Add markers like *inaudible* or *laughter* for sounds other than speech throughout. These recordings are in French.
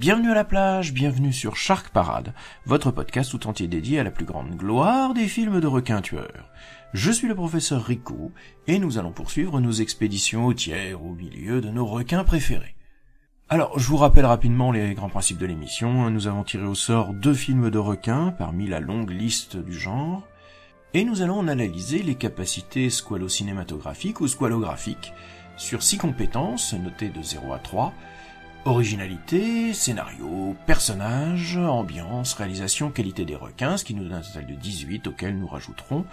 Bienvenue à la plage, bienvenue sur Shark Parade, votre podcast tout entier dédié à la plus grande gloire des films de requins tueurs. Je suis le professeur Rico, et nous allons poursuivre nos expéditions hautières au milieu de nos requins préférés. Alors, je vous rappelle rapidement les grands principes de l'émission. Nous avons tiré au sort deux films de requins parmi la longue liste du genre, et nous allons en analyser les capacités squalo-cinématographiques ou squalographiques sur six compétences notées de 0 à 3, Originalité, scénario, personnage, ambiance, réalisation, qualité des requins, ce qui nous donne un total de 18 auquel nous rajouterons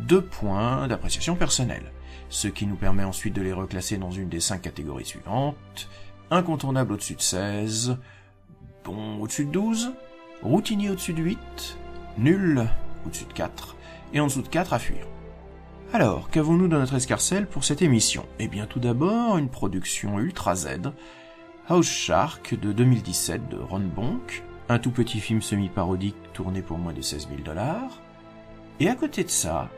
2 points d'appréciation personnelle, ce qui nous permet ensuite de les reclasser dans une des 5 catégories suivantes, incontournable au-dessus de 16, bon au-dessus de 12, routinier au-dessus de 8, nul au-dessus de 4, et en dessous de 4 à fuir. Alors, qu'avons-nous dans notre escarcelle pour cette émission? Eh bien tout d'abord, une production Ultra Z, House Shark de 2017 de Ron Bonk, un tout petit film semi-parodique tourné pour moins de 16 000 dollars. Et à côté de ça,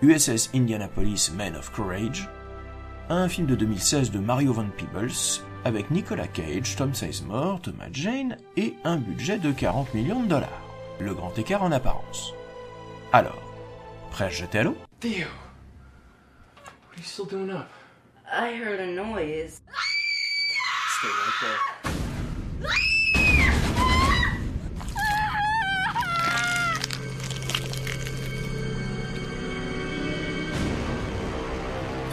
USS Indianapolis Men of Courage, un film de 2016 de Mario Van Peebles avec Nicolas Cage, Tom Sizemore, Thomas Jane et un budget de 40 millions de dollars. Le grand écart en apparence. Alors, prêt à jeter à l'eau Theo, what are you still doing up? I heard a noise. Stay right there.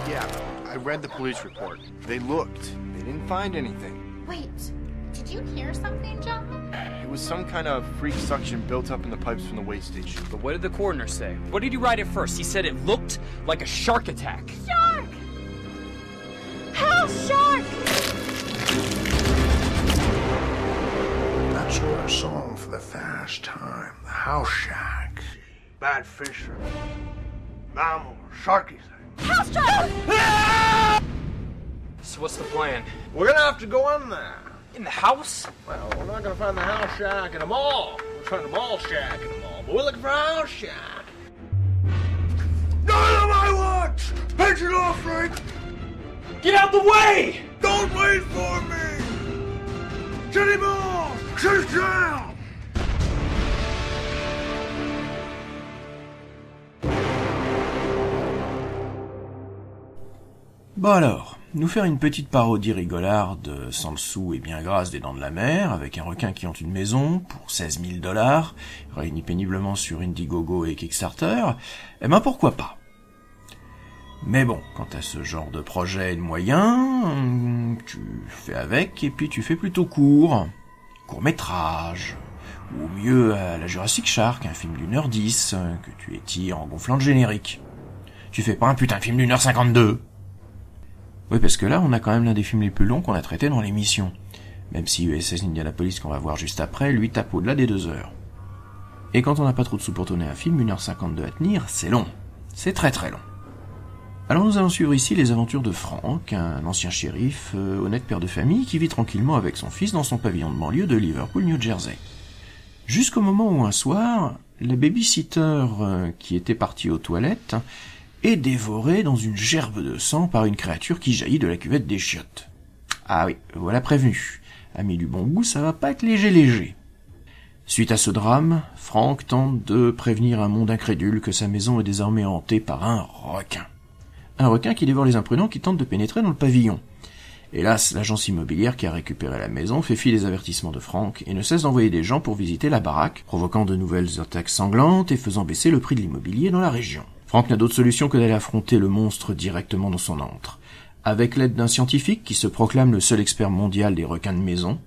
Yeah, I read the police report. They looked. They didn't find anything. Wait, did you hear something, John? It was some kind of freak suction built up in the pipes from the waste station. But what did the coroner say? What did he write at first? He said it looked like a shark attack. Shark! House shark! That's our song for the fast time. The house shack. Bad fisher. Mammal, sharky thing. House shark! So what's the plan? We're gonna have to go in there. In the house? Well, we're not gonna find the house shack in a mall. We're trying the mall shack in a mall, but we're looking for a house shack. Not on my watch! Pinch it off, Frank! Get out the way! Don't wait for me! Jenny Ball! Bon alors, nous faire une petite parodie rigolarde, sans le sou et bien grasse des dents de la mer, avec un requin qui hante une maison, pour 16 000 dollars, réuni péniblement sur Indiegogo et Kickstarter, eh ben pourquoi pas? Mais bon, quant à ce genre de projet et de moyens, tu fais avec, et puis tu fais plutôt court, court métrage, ou mieux à la Jurassic Shark, un film d'une heure dix, que tu étires en gonflant le générique. Tu fais pas un putain de film d'une heure cinquante-deux oui, parce que là, on a quand même l'un des films les plus longs qu'on a traité dans l'émission. Même si USS Indianapolis, qu'on va voir juste après, lui tape au-delà des deux heures. Et quand on n'a pas trop de sous pour tourner un film, 1h52 à tenir, c'est long. C'est très très long. Alors nous allons suivre ici les aventures de Frank, un ancien shérif, euh, honnête père de famille, qui vit tranquillement avec son fils dans son pavillon de banlieue de Liverpool, New Jersey. Jusqu'au moment où un soir, la babysitter euh, qui était partie aux toilettes est dévoré dans une gerbe de sang par une créature qui jaillit de la cuvette des chiottes. Ah oui, voilà prévenu. Ami du bon goût, ça va pas être léger léger. Suite à ce drame, Frank tente de prévenir un monde incrédule que sa maison est désormais hantée par un requin. Un requin qui dévore les imprudents qui tentent de pénétrer dans le pavillon. Hélas, l'agence immobilière qui a récupéré la maison fait fi des avertissements de Frank et ne cesse d'envoyer des gens pour visiter la baraque, provoquant de nouvelles attaques sanglantes et faisant baisser le prix de l'immobilier dans la région. Frank n'a d'autre solution que d'aller affronter le monstre directement dans son antre. Avec l'aide d'un scientifique qui se proclame le seul expert mondial des requins de maison,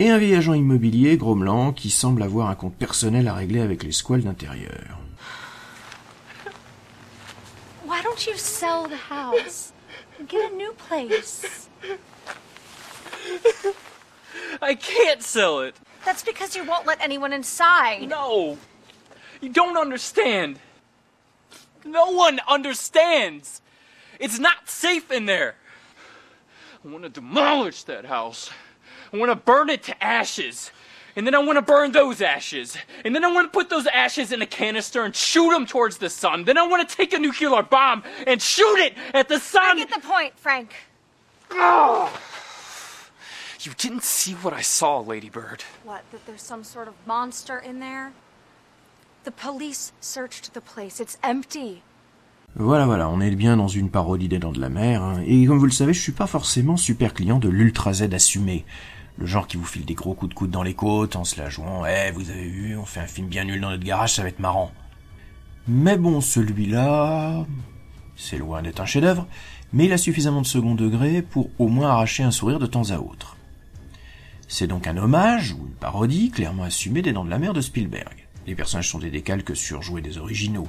et un vieil agent immobilier, grommelant, qui semble avoir un compte personnel à régler avec les squales d'intérieur. Don't you sell the house and get a new place? *laughs* I can't sell it. That's because you won't let anyone inside. No. You don't understand. No one understands. It's not safe in there. I want to demolish that house. I want to burn it to ashes. And then I want to burn those ashes. And then I want to put those ashes in a canister and shoot them towards the sun. Then I want to take a nuclear bomb and shoot it at the sun. I get the point, Frank. Oh. You didn't see what I saw, Ladybird. What, that there's some sort of monster in there? The police searched the place. It's empty. Voilà, voilà, on est bien dans une parodie des Dents de la Mer, hein. et comme vous le savez, je suis pas forcément super client de l'Ultra Z assumé. Le genre qui vous file des gros coups de coude dans les côtes en se la jouant, eh, vous avez vu, on fait un film bien nul dans notre garage, ça va être marrant. Mais bon, celui-là, c'est loin d'être un chef-d'œuvre, mais il a suffisamment de second degré pour au moins arracher un sourire de temps à autre. C'est donc un hommage, ou une parodie, clairement assumée des Dents de la Mer de Spielberg. Les personnages sont des décalques surjoués des originaux.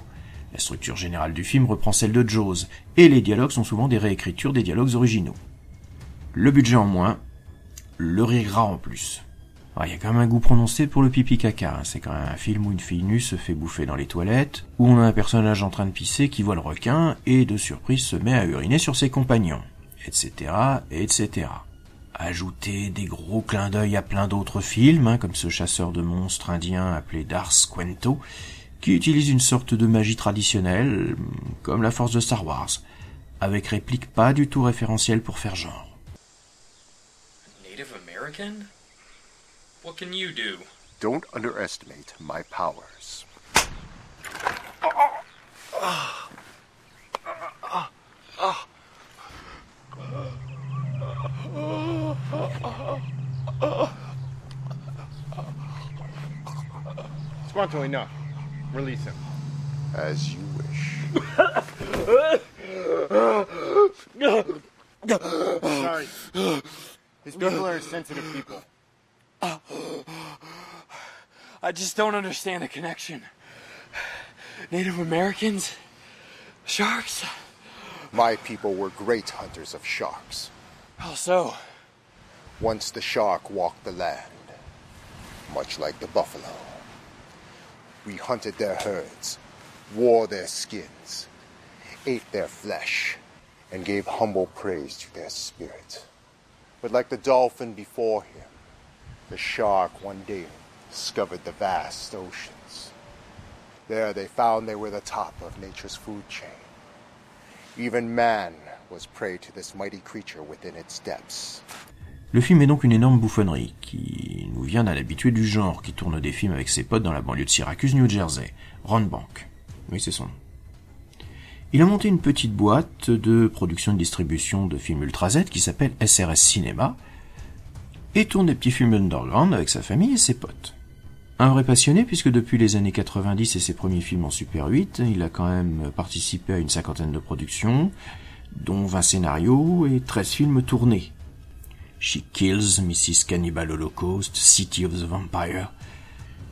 La structure générale du film reprend celle de Jaws, et les dialogues sont souvent des réécritures des dialogues originaux. Le budget en moins, le rire gras en plus. Il y a quand même un goût prononcé pour le pipi caca, hein. c'est quand même un film où une fille nue se fait bouffer dans les toilettes, où on a un personnage en train de pisser qui voit le requin, et de surprise se met à uriner sur ses compagnons, etc., etc. Ajouter des gros clins d'œil à plein d'autres films, hein, comme ce chasseur de monstres indien appelé Dars Quento, qui utilise une sorte de magie traditionnelle, comme la force de Star Wars, avec réplique pas du tout référentielle pour faire genre. Native American? What can you do? Don't underestimate my powers. Squanto, enough. Release him. As you wish. Sorry. His people are sensitive people. I just don't understand the connection. Native Americans? Sharks? My people were great hunters of sharks. How so? Once the shark walked the land, much like the buffalo. We hunted their herds, wore their skins, ate their flesh, and gave humble praise to their spirit. But like the dolphin before him, the shark one day discovered the vast oceans. There they found they were the top of nature's food chain. Even man was prey to this mighty creature within its depths. Le film est donc une énorme bouffonnerie, qui nous vient d'un habitué du genre, qui tourne des films avec ses potes dans la banlieue de Syracuse, New Jersey, Ron Bank. Oui, c'est son nom. Il a monté une petite boîte de production et distribution de films Ultra qui s'appelle SRS Cinéma, et tourne des petits films underground avec sa famille et ses potes. Un vrai passionné puisque depuis les années 90 et ses premiers films en Super 8, il a quand même participé à une cinquantaine de productions, dont 20 scénarios et 13 films tournés. She Kills, Mrs. Cannibal Holocaust, City of the Vampire.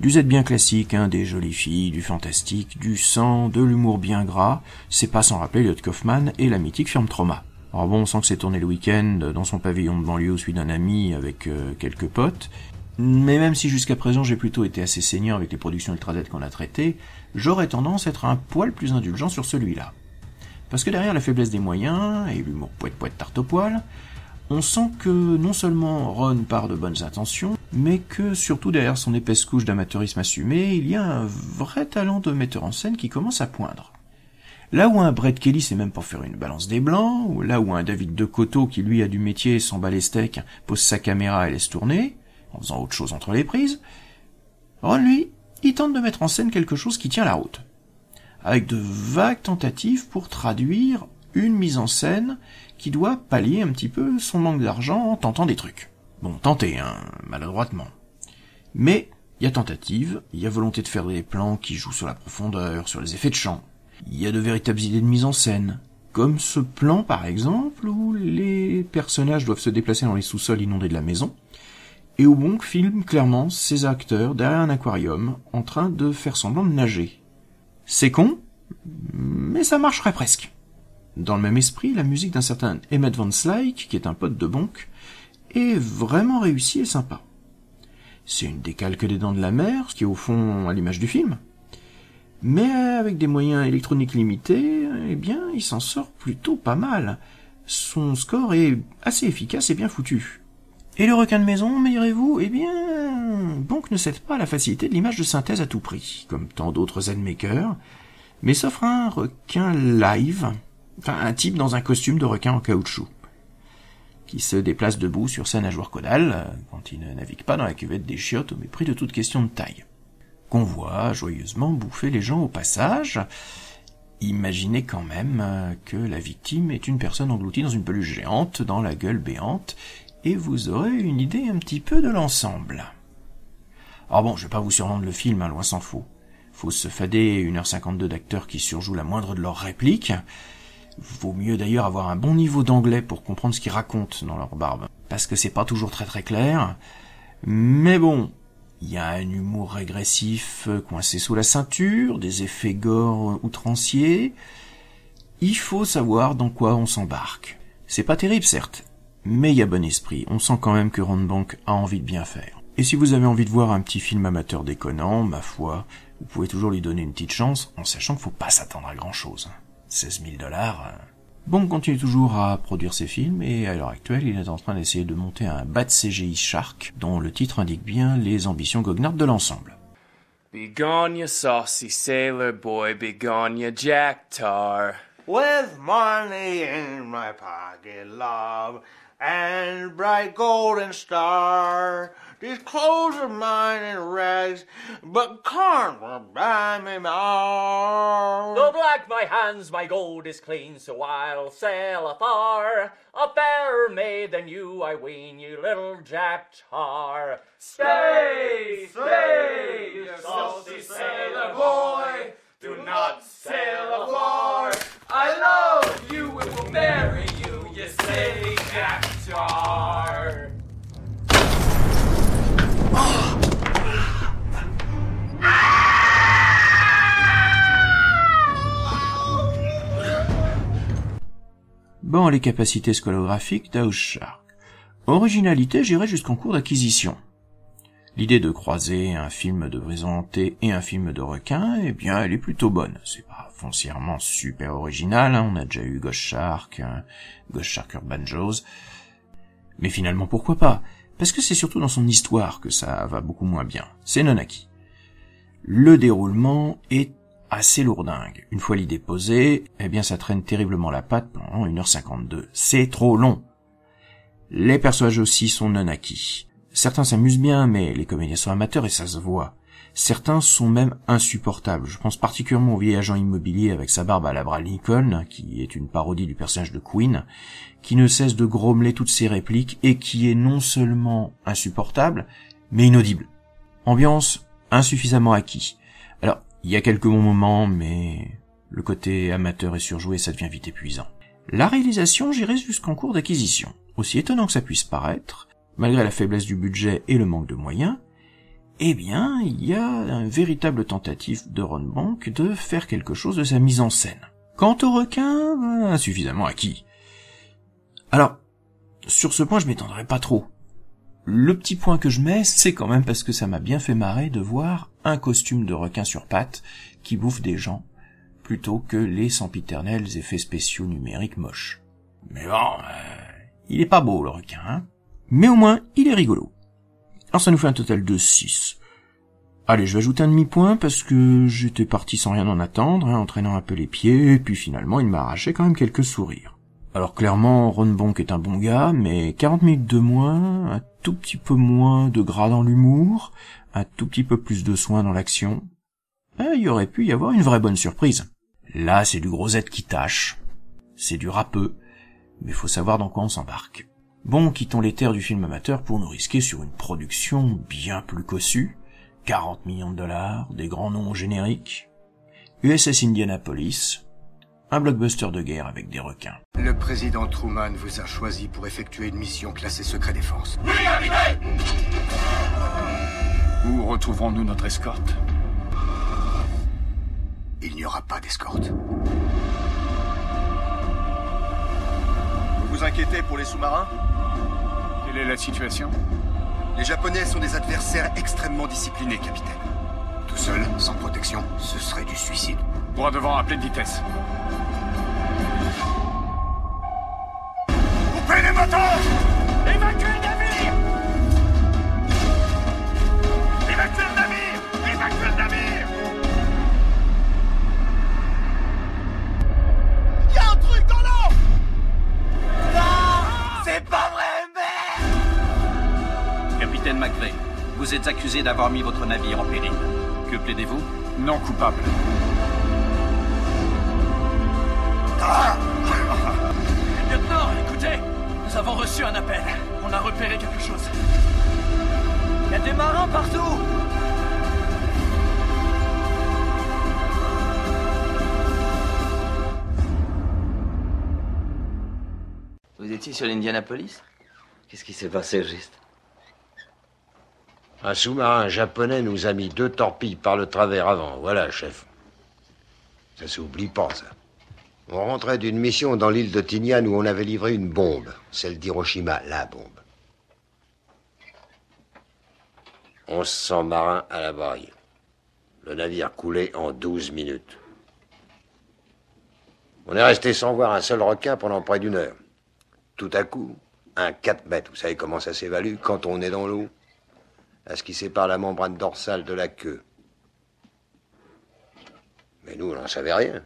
Du Z bien classique, hein, des jolies filles, du fantastique, du sang, de l'humour bien gras, c'est pas sans rappeler Lloyd Kaufman et la mythique Firme Trauma. Alors bon, on sent que c'est tourné le week-end dans son pavillon de banlieue au celui d'un ami avec euh, quelques potes. Mais même si jusqu'à présent j'ai plutôt été assez saignant avec les productions Ultra Z qu'on a traitées, j'aurais tendance à être un poil plus indulgent sur celui-là. Parce que derrière la faiblesse des moyens et l'humour poète poète tarte au poil, on sent que non seulement Ron part de bonnes intentions, mais que surtout derrière son épaisse couche d'amateurisme assumé, il y a un vrai talent de metteur en scène qui commence à poindre. Là où un Brett Kelly sait même pas faire une balance des blancs, ou là où un David de Coteau qui lui a du métier s'emballe les steaks, pose sa caméra et laisse tourner, en faisant autre chose entre les prises, Ron lui, il tente de mettre en scène quelque chose qui tient la route. Avec de vagues tentatives pour traduire une mise en scène qui doit pallier un petit peu son manque d'argent en tentant des trucs. Bon, tenter, hein, maladroitement. Mais, il y a tentative, il y a volonté de faire des plans qui jouent sur la profondeur, sur les effets de champ. Il y a de véritables idées de mise en scène. Comme ce plan, par exemple, où les personnages doivent se déplacer dans les sous-sols inondés de la maison, et où Wong filme clairement ses acteurs derrière un aquarium, en train de faire semblant de nager. C'est con, mais ça marcherait presque. Dans le même esprit, la musique d'un certain Emmett Van Slyke, qui est un pote de Bonk, est vraiment réussie et sympa. C'est une décalque des dents de la mer, ce qui est au fond à l'image du film. Mais avec des moyens électroniques limités, eh bien, il s'en sort plutôt pas mal. Son score est assez efficace et bien foutu. Et le requin de maison, me direz-vous Eh bien, Bonk ne cède pas à la facilité de l'image de synthèse à tout prix, comme tant d'autres Z-makers, mais s'offre un requin live, enfin un type dans un costume de requin en caoutchouc, qui se déplace debout sur sa nageoire caudale, quand il ne navigue pas dans la cuvette des chiottes au mépris de toute question de taille. Qu'on voit joyeusement bouffer les gens au passage, Imaginez quand même que la victime est une personne engloutie dans une peluche géante, dans la gueule béante, et vous aurez une idée un petit peu de l'ensemble. Alors bon, je vais pas vous survendre le film, hein, loin s'en faut. Faut se fader 1h52 d'acteurs qui surjouent la moindre de leurs répliques. Vaut mieux d'ailleurs avoir un bon niveau d'anglais pour comprendre ce qu'ils racontent dans leur barbe. Parce que c'est pas toujours très très clair. Mais bon, il y a un humour régressif coincé sous la ceinture, des effets gore outranciers. Il faut savoir dans quoi on s'embarque. C'est pas terrible certes, mais il y a bon esprit. On sent quand même que Ron Bank a envie de bien faire. Et si vous avez envie de voir un petit film amateur déconnant, ma foi, vous pouvez toujours lui donner une petite chance, en sachant qu'il faut pas s'attendre à grand chose. 16 000 dollars. Hein. Bon continue toujours à produire ses films et à l'heure actuelle, il est en train d'essayer de monter un bat CGI Shark dont le titre indique bien les ambitions goguenardes de l'ensemble. Begone you saucy sailor boy, begone you jack tar. With money in my pocket, love, and bright golden star. These clothes are mine in rags, but can't buy me more. Though black my hands, my gold is clean, so I'll sail afar. A fairer maid than you, I ween, you little Jack Tar. Stay, stay, you saucy sailor boy. Do not sail afar. I love you and will marry you, you silly Jack Tar. Bon, les capacités scolographiques d'House Shark. Originalité, j'irai jusqu'en cours d'acquisition. L'idée de croiser un film de brisanté et un film de requin, eh bien, elle est plutôt bonne. C'est pas foncièrement super original, hein. on a déjà eu Ghost Shark, hein, Ghost Shark Urban Jaws. Mais finalement, pourquoi pas? Parce que c'est surtout dans son histoire que ça va beaucoup moins bien. C'est Nonaki. Le déroulement est assez lourdingue. Une fois l'idée posée, eh bien ça traîne terriblement la patte pendant 1h52. C'est trop long. Les personnages aussi sont non acquis. Certains s'amusent bien, mais les comédiens sont amateurs et ça se voit. Certains sont même insupportables. Je pense particulièrement au vieil agent immobilier avec sa barbe à la bras Lincoln, qui est une parodie du personnage de Queen, qui ne cesse de grommeler toutes ses répliques et qui est non seulement insupportable, mais inaudible. Ambiance insuffisamment acquis. Alors, il y a quelques bons moments, mais le côté amateur et surjoué, ça devient vite épuisant. La réalisation, j'irai jusqu'en cours d'acquisition. Aussi étonnant que ça puisse paraître, malgré la faiblesse du budget et le manque de moyens, eh bien, il y a une véritable tentative de Ron Bank de faire quelque chose de sa mise en scène. Quant au requin, ben, insuffisamment acquis. Alors, sur ce point, je m'étendrai pas trop. Le petit point que je mets, c'est quand même parce que ça m'a bien fait marrer de voir un costume de requin sur pattes qui bouffe des gens, plutôt que les sempiternels effets spéciaux numériques moches. Mais bon, euh, il est pas beau le requin, hein Mais au moins, il est rigolo. Alors ça nous fait un total de 6. Allez, je vais ajouter un demi-point parce que j'étais parti sans rien en attendre, hein, entraînant un peu les pieds, et puis finalement il m'a arraché quand même quelques sourires. Alors clairement, Ron Bonk est un bon gars, mais 40 minutes de moins, tout petit peu moins de gras dans l'humour, un tout petit peu plus de soin dans l'action, eh, il aurait pu y avoir une vraie bonne surprise. Là, c'est du gros Z qui tâche, c'est du râpeux, mais faut savoir dans quoi on s'embarque. Bon, quittons les terres du film amateur pour nous risquer sur une production bien plus cossue, 40 millions de dollars, des grands noms génériques, USS Indianapolis, un blockbuster de guerre avec des requins. Le président Truman vous a choisi pour effectuer une mission classée secret défense. Oui, Où retrouverons-nous notre escorte? Il n'y aura pas d'escorte. Vous vous inquiétez pour les sous-marins? Quelle est la situation? Les Japonais sont des adversaires extrêmement disciplinés, capitaine. Tout seul, sans protection, ce serait du suicide. Droit devant à pleine vitesse. Évacuez le navire. Évacuez le navire. Évacuez le navire. Y'a un truc dans l'eau. Non C'est pas vrai, merde Capitaine McVeigh, vous êtes accusé d'avoir mis votre navire en péril. Que plaidez-vous? Non coupable. Écoutez, *laughs* nous avons reçu un appel. On a repéré quelque chose. Y'a des marins partout Vous étiez sur l'Indianapolis? Qu'est-ce qui s'est passé juste Un sous-marin japonais nous a mis deux torpilles par le travers avant. Voilà, chef. Ça s'oublie pas, ça. On rentrait d'une mission dans l'île de Tinian où on avait livré une bombe. Celle d'Hiroshima, la bombe. 1100 marins à la barre. Le navire coulait en 12 minutes. On est resté sans voir un seul requin pendant près d'une heure. Tout à coup, un 4 mètres, vous savez comment ça s'évalue quand on est dans l'eau À ce qui sépare la membrane dorsale de la queue. Mais nous, on n'en savait rien.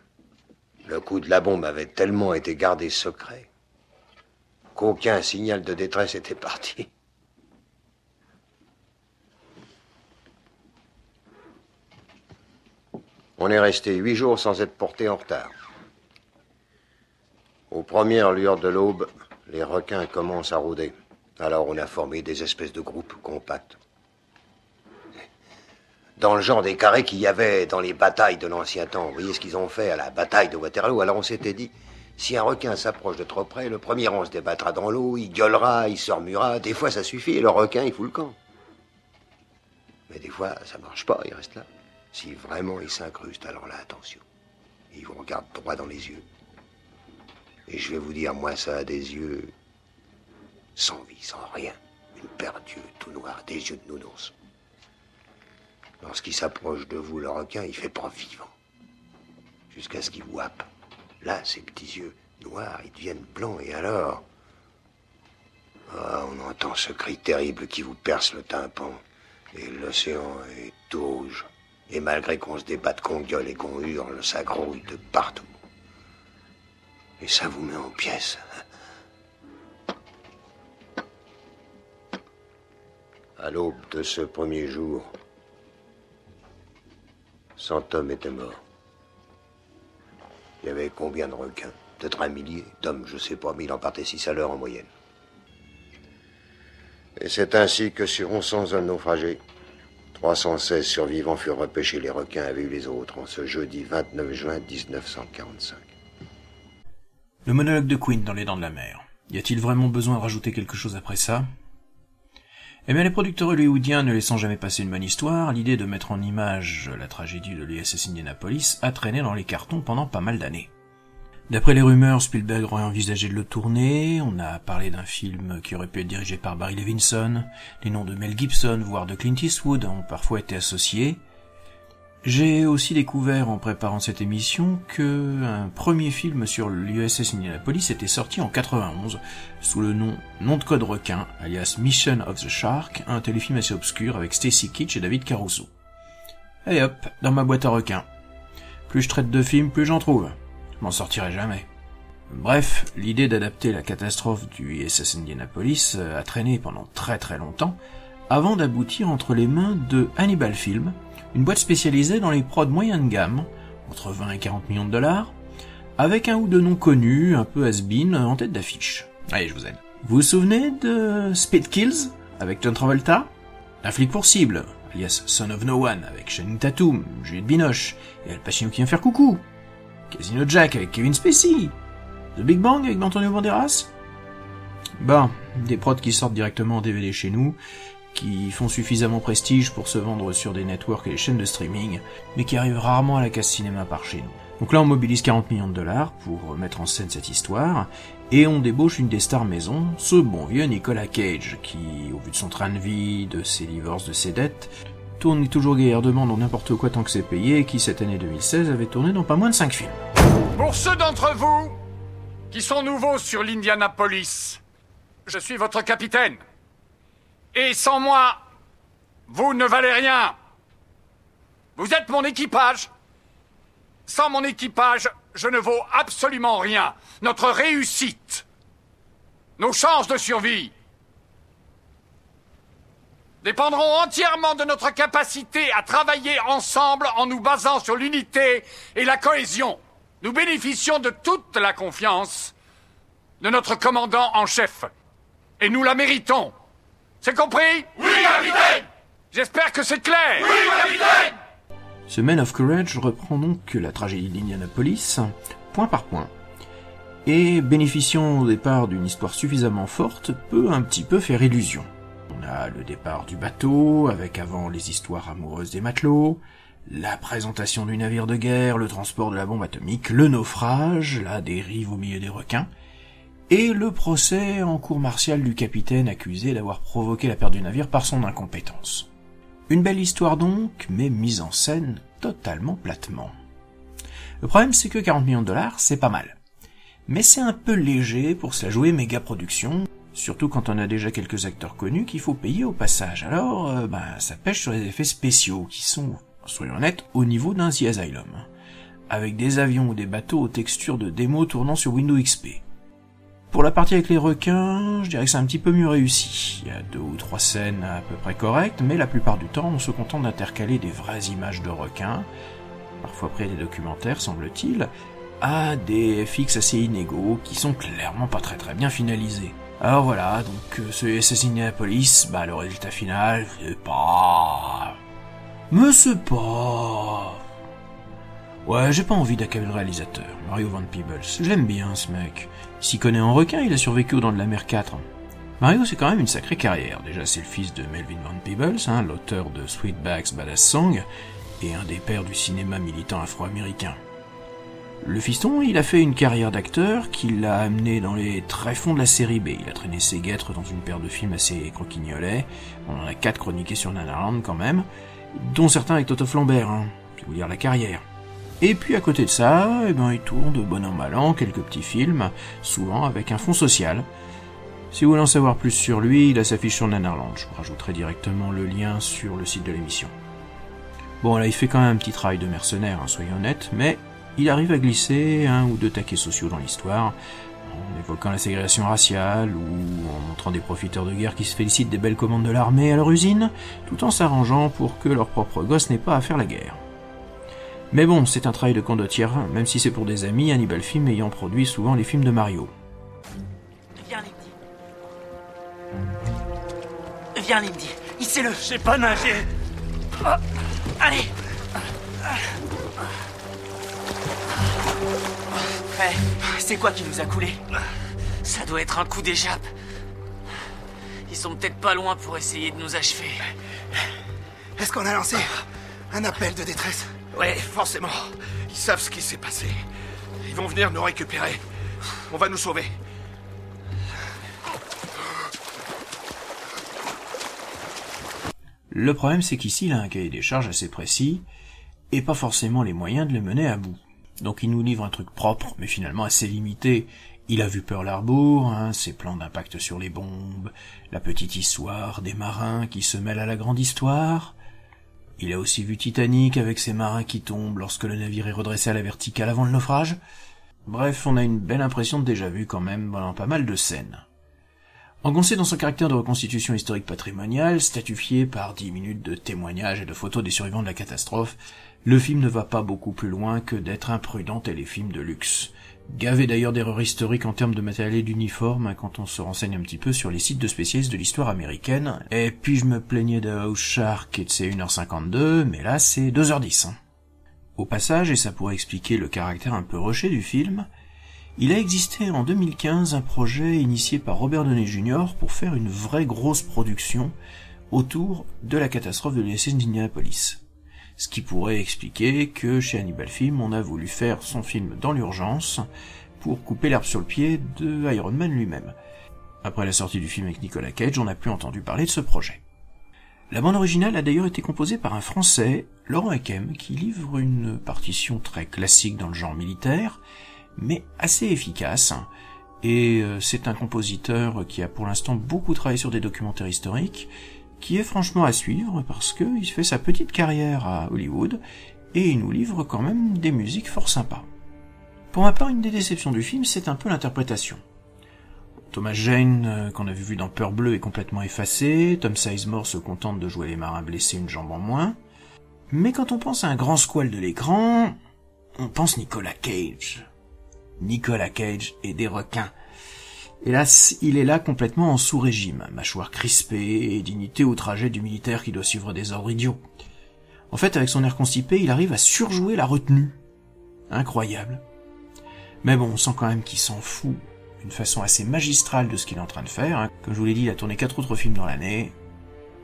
Le coup de la bombe avait tellement été gardé secret qu'aucun signal de détresse était parti. On est resté huit jours sans être porté en retard. Aux premières lueurs de l'aube, les requins commencent à rôder. Alors on a formé des espèces de groupes compacts. Dans le genre des carrés qu'il y avait dans les batailles de l'ancien temps. Vous voyez ce qu'ils ont fait à la bataille de Waterloo. Alors on s'était dit, si un requin s'approche de trop près, le premier on se débattra dans l'eau, il gueulera, il se remuera. Des fois ça suffit et le requin il fout le camp. Mais des fois ça marche pas, il reste là. Si vraiment il s'incruste, alors là attention. Il vous regarde droit dans les yeux. Et je vais vous dire, moi, ça a des yeux sans vie, sans rien. Une paire d'yeux tout noirs, des yeux de nounours. Lorsqu'il s'approche de vous, le requin, il fait pas vivant. Jusqu'à ce qu'il vous happe. Là, ses petits yeux noirs, ils deviennent blancs, et alors. Ah, on entend ce cri terrible qui vous perce le tympan. Et l'océan est rouge. Et malgré qu'on se débatte, qu'on gueule et qu'on hurle, ça grouille de partout. Et ça vous met en pièces. À l'aube de ce premier jour, cent hommes étaient morts. Il y avait combien de requins? Peut-être un millier d'hommes, je sais pas, mais il en partait six à l'heure en moyenne. Et c'est ainsi que sur 1100 hommes naufragés, 316 survivants furent repêchés. Les requins avaient eu les autres en ce jeudi 29 juin 1945. Le monologue de Queen dans Les Dents de la Mer. Y a-t-il vraiment besoin de rajouter quelque chose après ça? Eh bien, les producteurs hollywoodiens ne laissant jamais passer une bonne histoire, l'idée de mettre en image la tragédie de l'USS Indianapolis a traîné dans les cartons pendant pas mal d'années. D'après les rumeurs, Spielberg aurait envisagé de le tourner, on a parlé d'un film qui aurait pu être dirigé par Barry Levinson, les noms de Mel Gibson, voire de Clint Eastwood ont parfois été associés, j'ai aussi découvert en préparant cette émission que un premier film sur l'USS Indianapolis était sorti en 91 sous le nom Nom de code requin, alias Mission of the Shark, un téléfilm assez obscur avec Stacy Kitsch et David Caruso. Allez hop, dans ma boîte à requins. Plus je traite de films, plus j'en trouve. Je m'en sortirai jamais. Bref, l'idée d'adapter la catastrophe du USS Indianapolis a traîné pendant très très longtemps, avant d'aboutir entre les mains de Hannibal Film, une boîte spécialisée dans les prods moyens de gamme, entre 20 et 40 millions de dollars, avec un ou deux noms connus, un peu has-been, en tête d'affiche. Allez, je vous aide. Vous vous souvenez de Speed Kills, avec John Travolta? Un flic pour cible, alias Son of No One, avec Channing Tatum, Juliette Binoche, et Al Pacino qui vient faire coucou. Casino Jack avec Kevin Spacey. The Big Bang avec Antonio Banderas. Bon, des prods qui sortent directement en DVD chez nous, qui font suffisamment prestige pour se vendre sur des networks et les chaînes de streaming, mais qui arrivent rarement à la case cinéma par chez nous. Donc là, on mobilise 40 millions de dollars pour mettre en scène cette histoire, et on débauche une des stars maison, ce bon vieux Nicolas Cage, qui, au vu de son train de vie, de ses divorces, de ses dettes, tourne toujours gaillardement dans n'importe quoi tant que c'est payé, et qui cette année 2016 avait tourné dans pas moins de 5 films. Pour ceux d'entre vous qui sont nouveaux sur l'Indianapolis, je suis votre capitaine. Et sans moi, vous ne valez rien. Vous êtes mon équipage. Sans mon équipage, je ne vaux absolument rien. Notre réussite, nos chances de survie, dépendront entièrement de notre capacité à travailler ensemble en nous basant sur l'unité et la cohésion. Nous bénéficions de toute la confiance de notre commandant en chef. Et nous la méritons. C'est compris Oui, capitaine J'espère que c'est clair Oui, capitaine Ce Man of Courage reprend donc la tragédie d'Indianapolis, point par point. Et bénéficiant au départ d'une histoire suffisamment forte, peut un petit peu faire illusion. On a le départ du bateau, avec avant les histoires amoureuses des matelots, la présentation du navire de guerre, le transport de la bombe atomique, le naufrage, la dérive au milieu des requins, et le procès en cour martiale du capitaine accusé d'avoir provoqué la perte du navire par son incompétence. Une belle histoire donc, mais mise en scène totalement platement. Le problème c'est que 40 millions de dollars, c'est pas mal. Mais c'est un peu léger pour se la jouer méga production, surtout quand on a déjà quelques acteurs connus qu'il faut payer au passage. Alors, euh, ben, ça pêche sur les effets spéciaux, qui sont, soyons honnêtes, au niveau d'un The Asylum. Avec des avions ou des bateaux aux textures de démo tournant sur Windows XP. Pour la partie avec les requins, je dirais que c'est un petit peu mieux réussi. Il y a deux ou trois scènes à peu près correctes, mais la plupart du temps, on se contente d'intercaler des vraies images de requins, parfois près des documentaires, semble-t-il, à des FX assez inégaux qui sont clairement pas très très bien finalisés. Alors voilà, donc euh, ce SS Police, bah le résultat final, c'est pas... Mais c'est pas... Ouais, j'ai pas envie d'accabler le réalisateur, Mario Van Peebles. Je l'aime bien, ce mec. S'y connaît en requin, il a survécu au Dents de la Mer 4. Mario, c'est quand même une sacrée carrière. Déjà, c'est le fils de Melvin Van Peebles, hein, l'auteur de Sweetback's Badass Song, et un des pères du cinéma militant afro-américain. Le fiston, il a fait une carrière d'acteur qui l'a amené dans les tréfonds de la série B. Il a traîné ses guêtres dans une paire de films assez croquignolets. On en a quatre chroniqués sur Nanarland quand même, dont certains avec Toto Flambert, hein, c'est vous dire la carrière. Et puis à côté de ça, eh ben, il tourne de bon an mal an quelques petits films, souvent avec un fond social. Si vous voulez en savoir plus sur lui, il a sa fiche sur Nanarland. Je vous rajouterai directement le lien sur le site de l'émission. Bon, là, il fait quand même un petit travail de mercenaire, hein, soyons honnêtes, mais il arrive à glisser un ou deux taquets sociaux dans l'histoire, en évoquant la ségrégation raciale ou en montrant des profiteurs de guerre qui se félicitent des belles commandes de l'armée à leur usine, tout en s'arrangeant pour que leur propre gosse n'ait pas à faire la guerre. Mais bon, c'est un travail de condottière, même si c'est pour des amis, Hannibal Film ayant produit souvent les films de Mario. Viens, Lindy. Viens, Lindy. Hissez-le. Je sais pas nager. Ah, allez. Hey, c'est quoi qui nous a coulé Ça doit être un coup d'échappe. Ils sont peut-être pas loin pour essayer de nous achever. Est-ce qu'on a lancé un appel de détresse? Ouais, forcément. Ils savent ce qui s'est passé. Ils vont venir nous récupérer. On va nous sauver. Le problème, c'est qu'ici, il a un cahier des charges assez précis, et pas forcément les moyens de les mener à bout. Donc il nous livre un truc propre, mais finalement assez limité. Il a vu Pearl Harbor, hein, ses plans d'impact sur les bombes, la petite histoire des marins qui se mêlent à la grande histoire. Il a aussi vu Titanic avec ses marins qui tombent lorsque le navire est redressé à la verticale avant le naufrage. Bref, on a une belle impression de déjà vu quand même dans pas mal de scènes. Engoncé dans son caractère de reconstitution historique patrimoniale, statifié par dix minutes de témoignages et de photos des survivants de la catastrophe, le film ne va pas beaucoup plus loin que d'être un prudent téléfilm de luxe. Gavé d'ailleurs d'erreurs historiques en termes de matériel et d'uniforme hein, quand on se renseigne un petit peu sur les sites de spécialistes de l'histoire américaine. Et puis je me plaignais de House Shark et de ses 1h52, mais là c'est 2h10. Hein. Au passage, et ça pourrait expliquer le caractère un peu rushé du film, il a existé en 2015 un projet initié par Robert Downey Jr. pour faire une vraie grosse production autour de la catastrophe de l'USS d'Indianapolis. Ce qui pourrait expliquer que chez Hannibal Film, on a voulu faire son film dans l'urgence pour couper l'herbe sur le pied de Iron Man lui-même. Après la sortie du film avec Nicolas Cage, on n'a plus entendu parler de ce projet. La bande originale a d'ailleurs été composée par un Français, Laurent Hakem, qui livre une partition très classique dans le genre militaire, mais assez efficace. Et euh, c'est un compositeur qui a pour l'instant beaucoup travaillé sur des documentaires historiques, qui est franchement à suivre parce qu'il fait sa petite carrière à Hollywood et il nous livre quand même des musiques fort sympas. Pour ma part, une des déceptions du film, c'est un peu l'interprétation. Thomas Jane, euh, qu'on avait vu dans Peur Bleue, est complètement effacé, Tom Sizemore se contente de jouer les marins blessés une jambe en moins. Mais quand on pense à un grand squal de l'écran, on pense Nicolas Cage. Nicolas Cage et des requins. Hélas, il est là complètement en sous-régime, mâchoire crispée et dignité outragée du militaire qui doit suivre des ordres idiots. En fait, avec son air constipé, il arrive à surjouer la retenue. Incroyable. Mais bon, on sent quand même qu'il s'en fout d'une façon assez magistrale de ce qu'il est en train de faire. hein. Comme je vous l'ai dit, il a tourné quatre autres films dans l'année.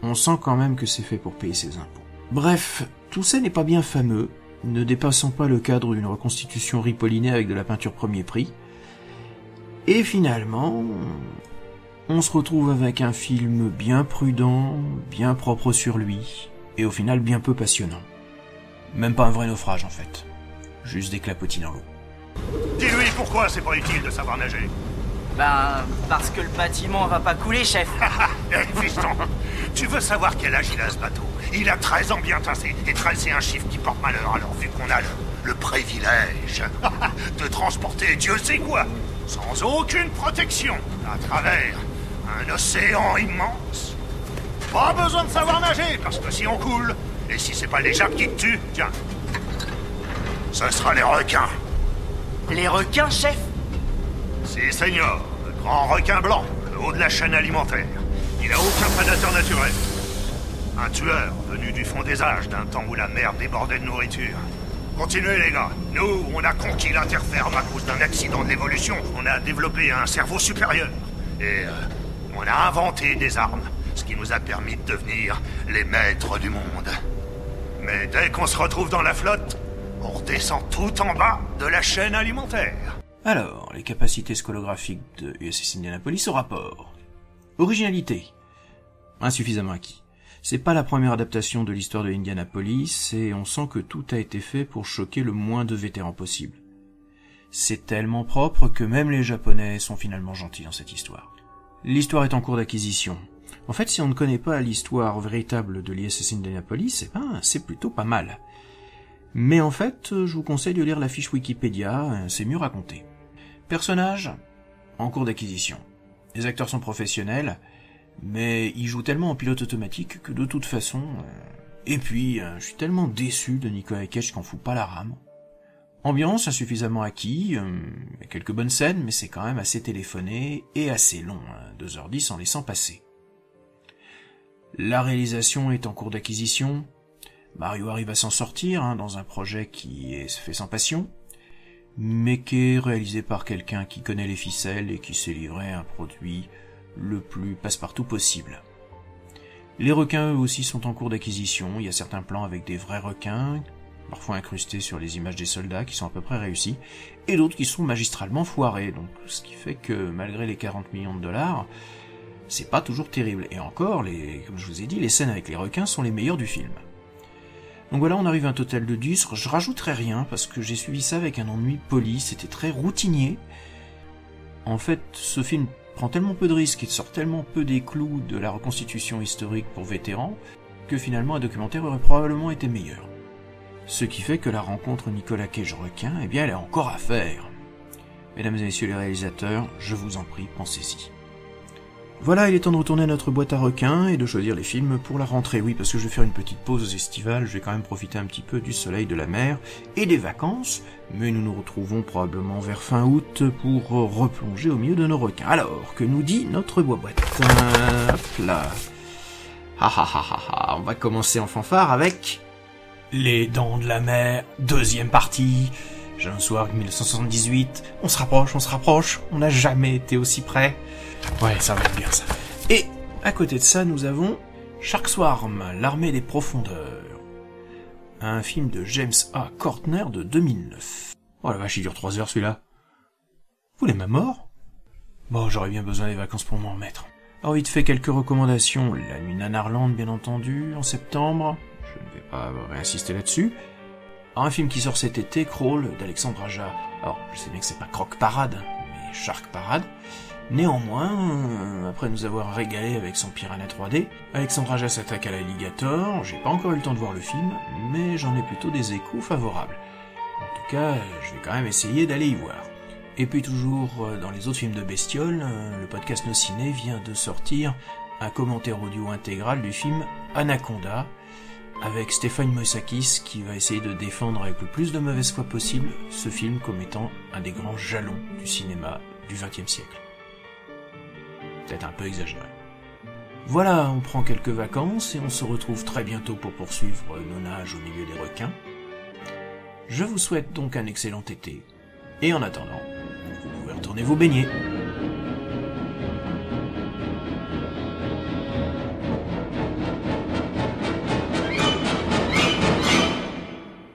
On sent quand même que c'est fait pour payer ses impôts. Bref, tout ça n'est pas bien fameux, ne dépassant pas le cadre d'une reconstitution ripollinée avec de la peinture premier prix. Et finalement, on se retrouve avec un film bien prudent, bien propre sur lui, et au final bien peu passionnant. Même pas un vrai naufrage en fait. Juste des clapotis dans l'eau. Dis-lui pourquoi c'est pas utile de savoir nager. Ben, parce que le bâtiment va pas couler, chef. *laughs* Eh, fiston, tu veux savoir quel âge il a ce bateau? Il a 13 ans bien tassé, et 13 c'est un chiffre qui porte malheur, alors vu qu'on a le, le privilège *laughs* de transporter Dieu sait quoi, sans aucune protection, à travers un océan immense. Pas besoin de savoir nager, parce que si on coule, et si c'est pas les jappes qui te tuent, tiens, ce sera les requins. Les requins, chef? C'est Seigneur, le grand requin blanc, le haut de la chaîne alimentaire. Il n'a aucun prédateur naturel. Un tueur venu du fond des âges d'un temps où la mer débordait de nourriture. Continuez les gars, nous on a conquis l'interferme à cause d'un accident de l'évolution. On a développé un cerveau supérieur. Et euh, on a inventé des armes, ce qui nous a permis de devenir les maîtres du monde. Mais dès qu'on se retrouve dans la flotte, on redescend tout en bas de la chaîne alimentaire. Alors, les capacités scolographiques de USS Indianapolis au rapport. Originalité. Insuffisamment acquis. C'est pas la première adaptation de l'histoire de Indianapolis et on sent que tout a été fait pour choquer le moins de vétérans possible. C'est tellement propre que même les japonais sont finalement gentils dans cette histoire. L'histoire est en cours d'acquisition. En fait, si on ne connaît pas l'histoire véritable de l'ISS Indianapolis, eh ben, c'est plutôt pas mal. Mais en fait, je vous conseille de lire la fiche Wikipédia, c'est mieux raconté. Personnages en cours d'acquisition. Les acteurs sont professionnels, mais ils jouent tellement en pilote automatique que de toute façon... euh, Et puis, euh, je suis tellement déçu de Nicolas Cage qu'on fout pas la rame. Ambiance insuffisamment acquis, euh, il quelques bonnes scènes, mais c'est quand même assez téléphoné et assez long, hein, 2h10 en laissant passer. La réalisation est en cours d'acquisition. Mario arrive à s'en sortir hein, dans un projet qui est fait sans passion, mais qui est réalisé par quelqu'un qui connaît les ficelles et qui s'est livré un produit le plus passe-partout possible. Les requins eux aussi sont en cours d'acquisition, il y a certains plans avec des vrais requins, parfois incrustés sur les images des soldats qui sont à peu près réussis, et d'autres qui sont magistralement foirés, donc ce qui fait que malgré les 40 millions de dollars, c'est pas toujours terrible. Et encore, comme je vous ai dit, les scènes avec les requins sont les meilleures du film. Donc voilà, on arrive à un total de 10. Je rajouterai rien parce que j'ai suivi ça avec un ennui poli, c'était très routinier. En fait, ce film prend tellement peu de risques et sort tellement peu des clous de la reconstitution historique pour vétérans que finalement un documentaire aurait probablement été meilleur. Ce qui fait que la rencontre Nicolas Cage-Requin, eh bien, elle est encore à faire. Mesdames et messieurs les réalisateurs, je vous en prie, pensez-y. Voilà, il est temps de retourner à notre boîte à requins et de choisir les films pour la rentrée. Oui, parce que je vais faire une petite pause estivale, je vais quand même profiter un petit peu du soleil, de la mer et des vacances, mais nous nous retrouvons probablement vers fin août pour replonger au milieu de nos requins. Alors, que nous dit notre boîte Hop là. Ha ha ha ha ha, on va commencer en fanfare avec Les Dents de la Mer, deuxième partie. Jeune soir 1978, on se rapproche, on se rapproche, on n'a jamais été aussi près. Ouais, ça va être bien ça. Et à côté de ça, nous avons Shark Swarm, l'armée des profondeurs. Un film de James A. Courtner de 2009. Oh la vache, il dure 3 heures celui-là. Vous l'êtes ma mort Bon, j'aurais bien besoin des vacances pour m'en remettre. Alors vite fait quelques recommandations. La nuit Nanarland, bien entendu, en septembre. Je ne vais pas réinsister là-dessus. Un film qui sort cet été, Crawl, d'Alexandre Aja. Alors, je sais bien que c'est pas Croc Parade, mais Shark Parade. Néanmoins, euh, après nous avoir régalé avec son Piranha 3D, Alexandre Aja s'attaque à l'alligator. J'ai pas encore eu le temps de voir le film, mais j'en ai plutôt des échos favorables. En tout cas, je vais quand même essayer d'aller y voir. Et puis toujours euh, dans les autres films de bestioles, euh, le podcast No Ciné vient de sortir un commentaire audio intégral du film Anaconda, avec Stéphane Moïsakis qui va essayer de défendre avec le plus de mauvaise foi possible ce film comme étant un des grands jalons du cinéma du XXe siècle. Un peu exagéré. Voilà, on prend quelques vacances et on se retrouve très bientôt pour poursuivre nos nages au milieu des requins. Je vous souhaite donc un excellent été. Et en attendant, vous pouvez retourner vous baigner.